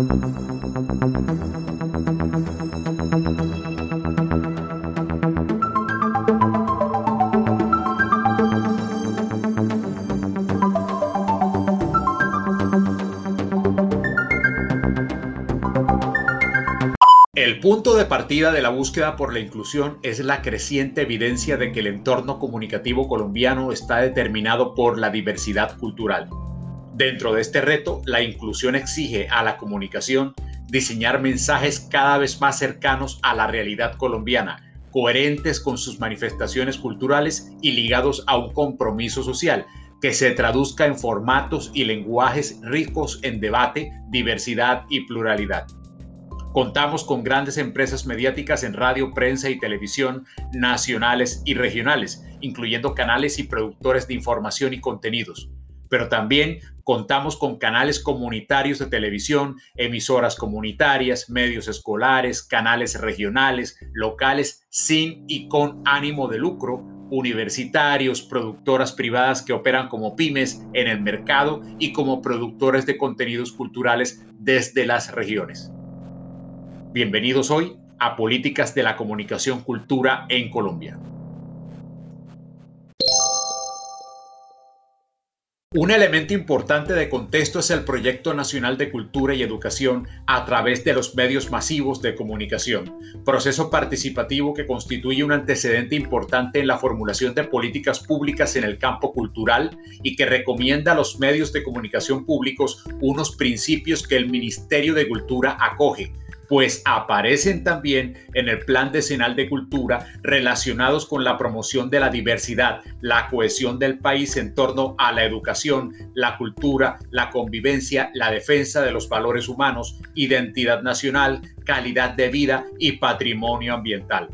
El punto de partida de la búsqueda por la inclusión es la creciente evidencia de que el entorno comunicativo colombiano está determinado por la diversidad cultural. Dentro de este reto, la inclusión exige a la comunicación diseñar mensajes cada vez más cercanos a la realidad colombiana, coherentes con sus manifestaciones culturales y ligados a un compromiso social que se traduzca en formatos y lenguajes ricos en debate, diversidad y pluralidad. Contamos con grandes empresas mediáticas en radio, prensa y televisión nacionales y regionales, incluyendo canales y productores de información y contenidos. Pero también contamos con canales comunitarios de televisión, emisoras comunitarias, medios escolares, canales regionales, locales, sin y con ánimo de lucro, universitarios, productoras privadas que operan como pymes en el mercado y como productores de contenidos culturales desde las regiones. Bienvenidos hoy a Políticas de la Comunicación Cultura en Colombia. Un elemento importante de contexto es el Proyecto Nacional de Cultura y Educación a través de los medios masivos de comunicación, proceso participativo que constituye un antecedente importante en la formulación de políticas públicas en el campo cultural y que recomienda a los medios de comunicación públicos unos principios que el Ministerio de Cultura acoge pues aparecen también en el Plan Decenal de Cultura relacionados con la promoción de la diversidad, la cohesión del país en torno a la educación, la cultura, la convivencia, la defensa de los valores humanos, identidad nacional, calidad de vida y patrimonio ambiental.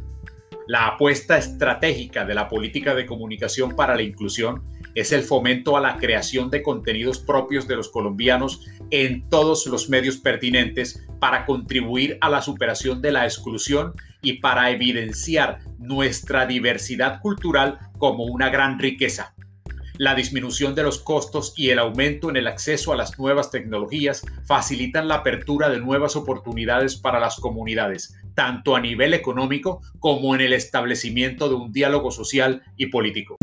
La apuesta estratégica de la política de comunicación para la inclusión es el fomento a la creación de contenidos propios de los colombianos en todos los medios pertinentes para contribuir a la superación de la exclusión y para evidenciar nuestra diversidad cultural como una gran riqueza. La disminución de los costos y el aumento en el acceso a las nuevas tecnologías facilitan la apertura de nuevas oportunidades para las comunidades, tanto a nivel económico como en el establecimiento de un diálogo social y político.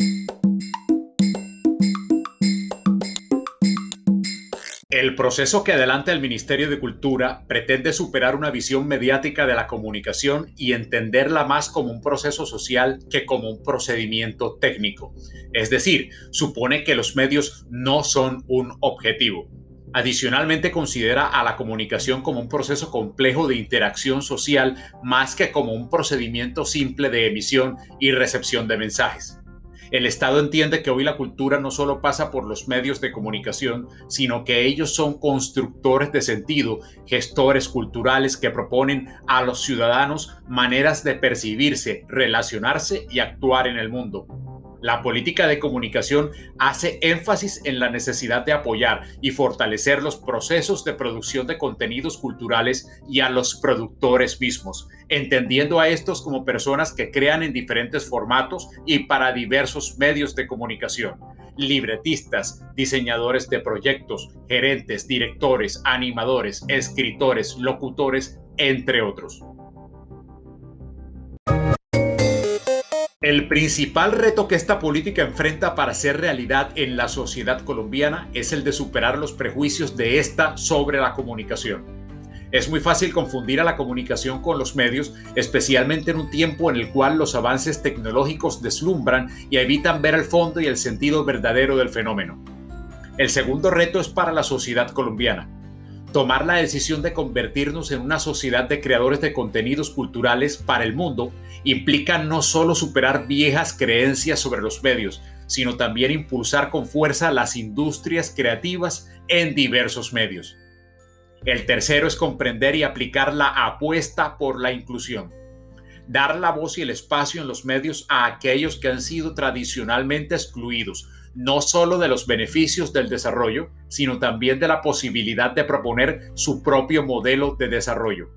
El proceso que adelanta el Ministerio de Cultura pretende superar una visión mediática de la comunicación y entenderla más como un proceso social que como un procedimiento técnico. Es decir, supone que los medios no son un objetivo. Adicionalmente considera a la comunicación como un proceso complejo de interacción social más que como un procedimiento simple de emisión y recepción de mensajes. El Estado entiende que hoy la cultura no solo pasa por los medios de comunicación, sino que ellos son constructores de sentido, gestores culturales que proponen a los ciudadanos maneras de percibirse, relacionarse y actuar en el mundo. La política de comunicación hace énfasis en la necesidad de apoyar y fortalecer los procesos de producción de contenidos culturales y a los productores mismos, entendiendo a estos como personas que crean en diferentes formatos y para diversos medios de comunicación. Libretistas, diseñadores de proyectos, gerentes, directores, animadores, escritores, locutores, entre otros. El principal reto que esta política enfrenta para ser realidad en la sociedad colombiana es el de superar los prejuicios de esta sobre la comunicación. Es muy fácil confundir a la comunicación con los medios, especialmente en un tiempo en el cual los avances tecnológicos deslumbran y evitan ver el fondo y el sentido verdadero del fenómeno. El segundo reto es para la sociedad colombiana tomar la decisión de convertirnos en una sociedad de creadores de contenidos culturales para el mundo implica no solo superar viejas creencias sobre los medios, sino también impulsar con fuerza las industrias creativas en diversos medios. El tercero es comprender y aplicar la apuesta por la inclusión. Dar la voz y el espacio en los medios a aquellos que han sido tradicionalmente excluidos, no solo de los beneficios del desarrollo, sino también de la posibilidad de proponer su propio modelo de desarrollo.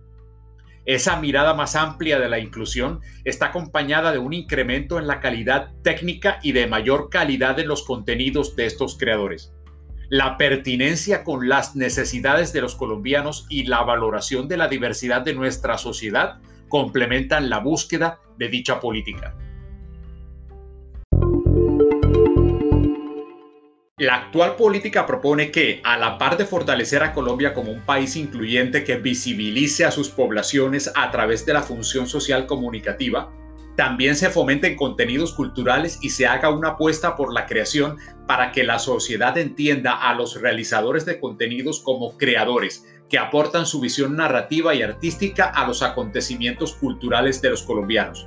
Esa mirada más amplia de la inclusión está acompañada de un incremento en la calidad técnica y de mayor calidad en los contenidos de estos creadores. la pertinencia con las necesidades de los colombianos y la valoración de la diversidad de nuestra sociedad complementan la búsqueda de dicha política. La actual política propone que, a la par de fortalecer a Colombia como un país incluyente que visibilice a sus poblaciones a través de la función social comunicativa, también se fomenten contenidos culturales y se haga una apuesta por la creación para que la sociedad entienda a los realizadores de contenidos como creadores, que aportan su visión narrativa y artística a los acontecimientos culturales de los colombianos.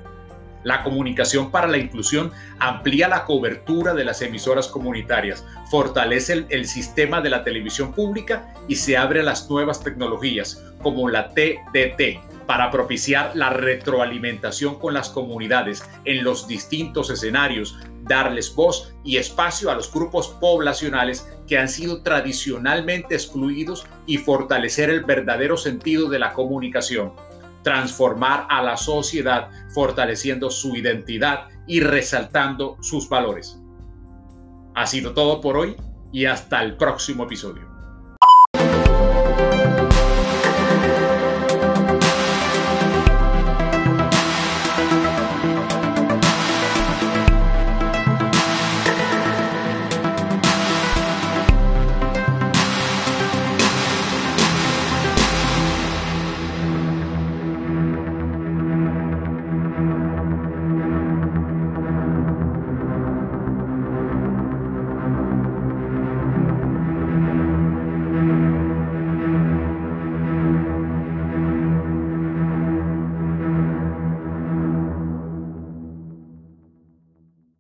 La comunicación para la inclusión amplía la cobertura de las emisoras comunitarias, fortalece el, sistema de la televisión pública y se abre a las nuevas tecnologías, como la TDT, para propiciar la retroalimentación con las comunidades en los distintos escenarios, darles voz y espacio a los grupos poblacionales que han sido tradicionalmente excluidos y fortalecer el verdadero sentido de la comunicación transformar a la sociedad fortaleciendo su identidad y resaltando sus valores. Ha sido todo por hoy y hasta el próximo episodio.